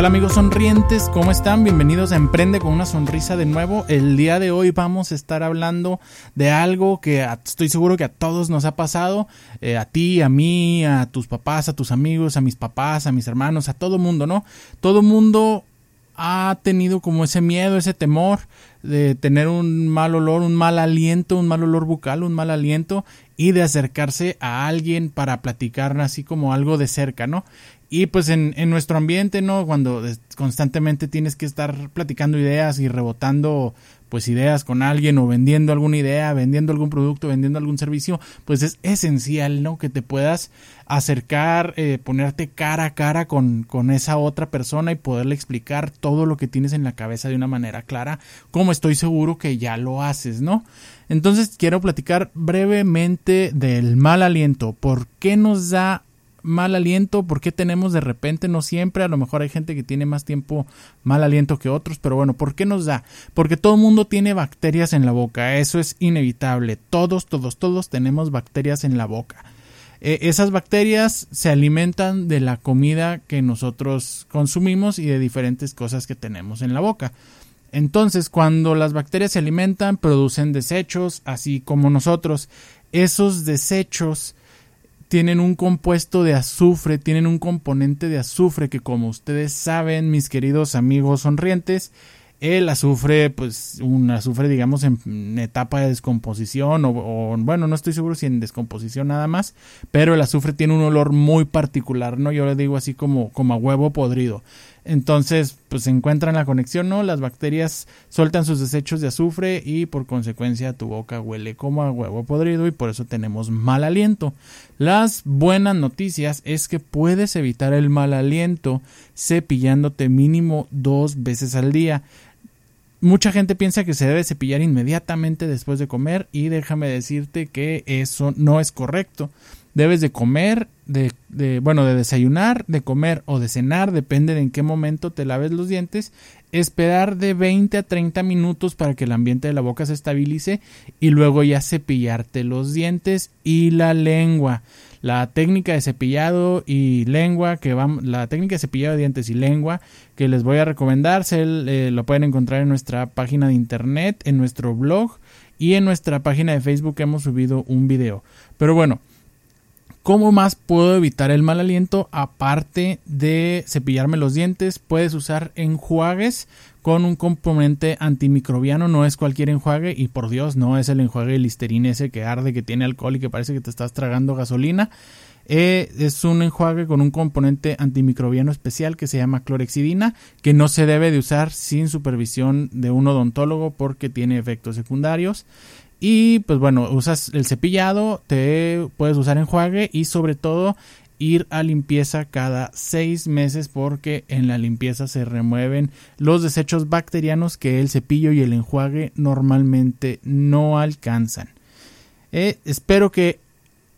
Hola amigos sonrientes? ¿Cómo están? Bienvenidos a Emprende con una sonrisa de nuevo. El día de hoy vamos a estar hablando de algo que estoy seguro que a todos nos ha pasado, eh, a ti, a mí, a tus papás, a tus amigos, a mis papás, a mis hermanos, a todo mundo, ¿no? Todo mundo ha tenido como ese miedo, ese temor de tener un mal olor, un mal aliento, un mal olor bucal, un mal aliento y de acercarse a alguien para platicar así como algo de cerca, ¿no? Y pues en, en, nuestro ambiente, ¿no? Cuando constantemente tienes que estar platicando ideas y rebotando pues ideas con alguien o vendiendo alguna idea, vendiendo algún producto, vendiendo algún servicio, pues es esencial, ¿no? Que te puedas acercar, eh, ponerte cara a cara con, con esa otra persona y poderle explicar todo lo que tienes en la cabeza de una manera clara, como estoy seguro que ya lo haces, ¿no? Entonces quiero platicar brevemente del mal aliento, por qué nos da mal aliento, ¿por qué tenemos de repente, no siempre, a lo mejor hay gente que tiene más tiempo mal aliento que otros, pero bueno, ¿por qué nos da? Porque todo el mundo tiene bacterias en la boca, eso es inevitable, todos, todos, todos tenemos bacterias en la boca. Eh, esas bacterias se alimentan de la comida que nosotros consumimos y de diferentes cosas que tenemos en la boca. Entonces, cuando las bacterias se alimentan, producen desechos, así como nosotros. Esos desechos tienen un compuesto de azufre, tienen un componente de azufre que como ustedes saben, mis queridos amigos sonrientes, el azufre, pues un azufre digamos en etapa de descomposición o, bueno, no estoy seguro si en descomposición nada más, pero el azufre tiene un olor muy particular, ¿no? Yo le digo así como, como a huevo podrido. Entonces, pues encuentran la conexión, ¿no? Las bacterias sueltan sus desechos de azufre y por consecuencia tu boca huele como a huevo podrido y por eso tenemos mal aliento. Las buenas noticias es que puedes evitar el mal aliento cepillándote mínimo dos veces al día. Mucha gente piensa que se debe cepillar inmediatamente después de comer y déjame decirte que eso no es correcto debes de comer, de, bueno, de desayunar, de comer o de cenar, depende de en qué momento te laves los dientes, esperar de 20 a 30 minutos para que el ambiente de la boca se estabilice y luego ya cepillarte los dientes y la lengua. La técnica de cepillado y lengua que vamos, la técnica de cepillado de dientes y lengua que les voy a recomendar, se, eh, lo pueden encontrar en nuestra página de internet, en nuestro blog y en nuestra página de Facebook hemos subido un video. Pero bueno, ¿Cómo más puedo evitar el mal aliento? Aparte de cepillarme los dientes, puedes usar enjuagues con un componente antimicrobiano. No es cualquier enjuague y por Dios, no es el enjuague Listerine ese que arde, que tiene alcohol y que parece que te estás tragando gasolina. Eh, es un enjuague con un componente antimicrobiano especial que se llama clorexidina, que no se debe de usar sin supervisión de un odontólogo porque tiene efectos secundarios. Y pues bueno, usas el cepillado, te puedes usar enjuague y sobre todo ir a limpieza cada seis meses porque en la limpieza se remueven los desechos bacterianos que el cepillo y el enjuague normalmente no alcanzan. Eh, espero que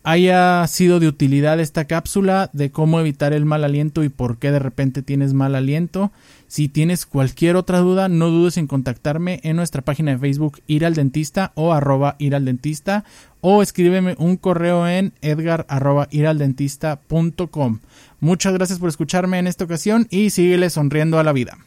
haya sido de utilidad esta cápsula de cómo evitar el mal aliento y por qué de repente tienes mal aliento. Si tienes cualquier otra duda, no dudes en contactarme en nuestra página de Facebook Ir al Dentista o arroba Ir al Dentista o escríbeme un correo en edgar arroba iraldentista.com. Muchas gracias por escucharme en esta ocasión y síguele sonriendo a la vida.